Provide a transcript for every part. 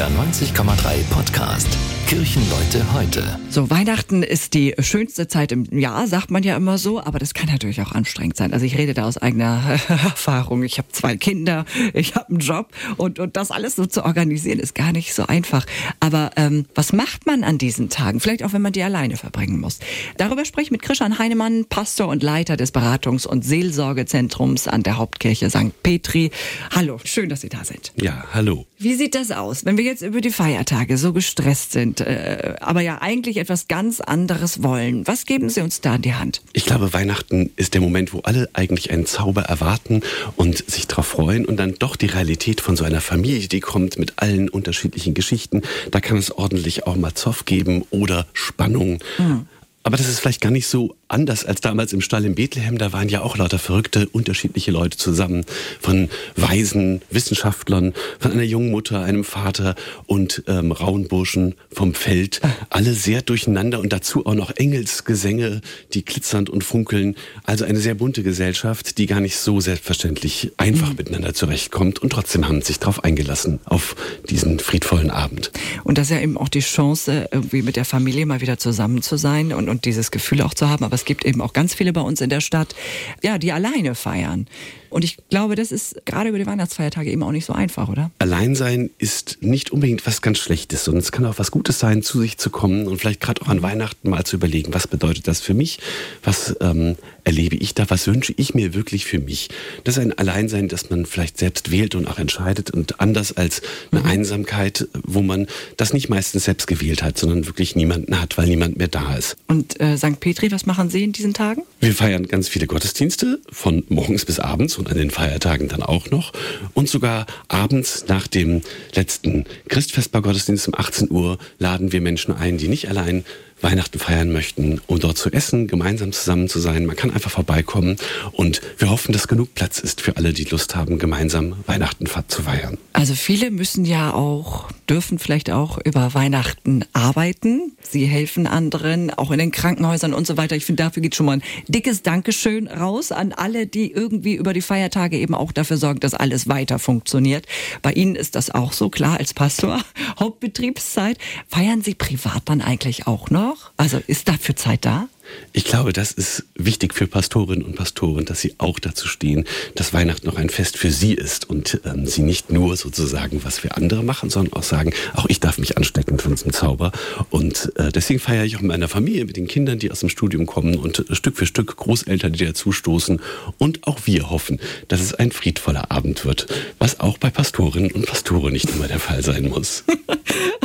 NDR 90,3 Podcast. Kirchenleute heute. So, Weihnachten ist die schönste Zeit im Jahr, sagt man ja immer so, aber das kann natürlich auch anstrengend sein. Also ich rede da aus eigener Erfahrung. Ich habe zwei Kinder, ich habe einen Job und, und das alles so zu organisieren ist gar nicht so einfach. Aber ähm, was macht man an diesen Tagen? Vielleicht auch, wenn man die alleine verbringen muss. Darüber spreche ich mit Christian Heinemann, Pastor und Leiter des Beratungs- und Seelsorgezentrums an der Hauptkirche St. Petri. Hallo, schön, dass Sie da sind. Ja, hallo. Wie sieht das aus, wenn wir jetzt über die Feiertage so gestresst sind, äh, aber ja eigentlich etwas ganz anderes wollen? Was geben Sie uns da in die Hand? Ich glaube, Weihnachten ist der Moment, wo alle eigentlich einen Zauber erwarten und sich darauf freuen und dann doch die Realität von so einer Familie, die kommt mit allen unterschiedlichen Geschichten. Da kann es ordentlich auch mal Zoff geben oder Spannung. Mhm. Aber das ist vielleicht gar nicht so anders als damals im Stall in Bethlehem. Da waren ja auch lauter verrückte, unterschiedliche Leute zusammen. Von Weisen, Wissenschaftlern, von einer jungen Mutter, einem Vater und ähm, rauen Burschen vom Feld. Alle sehr durcheinander und dazu auch noch Engelsgesänge, die glitzernd und funkeln. Also eine sehr bunte Gesellschaft, die gar nicht so selbstverständlich einfach mhm. miteinander zurechtkommt. Und trotzdem haben sich darauf eingelassen, auf diesen friedvollen Abend. Und das ist ja eben auch die Chance, irgendwie mit der Familie mal wieder zusammen zu sein und, und dieses Gefühl auch zu haben. Aber es gibt eben auch ganz viele bei uns in der Stadt, ja, die alleine feiern. Und ich glaube, das ist gerade über die Weihnachtsfeiertage eben auch nicht so einfach, oder? Alleinsein ist nicht unbedingt was ganz Schlechtes, sondern es kann auch was Gutes sein, zu sich zu kommen und vielleicht gerade auch an Weihnachten mal zu überlegen, was bedeutet das für mich? Was ähm, erlebe ich da? Was wünsche ich mir wirklich für mich? Das ist ein Alleinsein, das man vielleicht selbst wählt und auch entscheidet und anders als eine mhm. Einsamkeit, wo man das nicht meistens selbst gewählt hat, sondern wirklich niemanden hat, weil niemand mehr da ist. Und äh, St. Petri, was machen Sie in diesen Tagen? Wir feiern ganz viele Gottesdienste von morgens bis abends und an den Feiertagen dann auch noch. Und sogar abends nach dem letzten Christfestbar-Gottesdienst um 18 Uhr laden wir Menschen ein, die nicht allein Weihnachten feiern möchten, um dort zu essen, gemeinsam zusammen zu sein. Man kann einfach vorbeikommen und wir hoffen, dass genug Platz ist für alle, die Lust haben, gemeinsam Weihnachten zu feiern. Also viele müssen ja auch, dürfen vielleicht auch über Weihnachten arbeiten. Sie helfen anderen, auch in den Krankenhäusern und so weiter. Ich finde, dafür geht schon mal ein dickes Dankeschön raus an alle, die irgendwie über die Feiertage eben auch dafür sorgen, dass alles weiter funktioniert. Bei Ihnen ist das auch so klar als Pastor. Hauptbetriebszeit. Feiern Sie privat dann eigentlich auch noch? Noch? Also ist dafür Zeit da? Ich glaube, das ist wichtig für Pastorinnen und Pastoren, dass sie auch dazu stehen, dass Weihnachten noch ein Fest für sie ist und ähm, sie nicht nur sozusagen was für andere machen, sondern auch sagen, auch ich darf mich anstecken von diesem Zauber. Und äh, deswegen feiere ich auch mit meiner Familie, mit den Kindern, die aus dem Studium kommen und äh, Stück für Stück Großeltern, die dazustoßen. Und auch wir hoffen, dass es ein friedvoller Abend wird, was auch bei Pastorinnen und Pastoren nicht immer der Fall sein muss.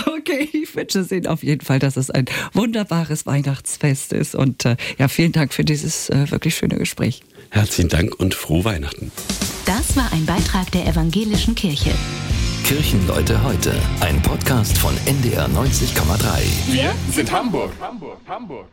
okay, ich wünsche es Ihnen auf jeden Fall, dass es ein wunderbares Weihnachtsfest ist und äh, ja, vielen Dank für dieses äh, wirklich schöne Gespräch. Herzlichen Dank und frohe Weihnachten. Das war ein Beitrag der Evangelischen Kirche. Kirchenleute heute, ein Podcast von NDR 90,3. Wir sind Hamburg. Hamburg, Hamburg.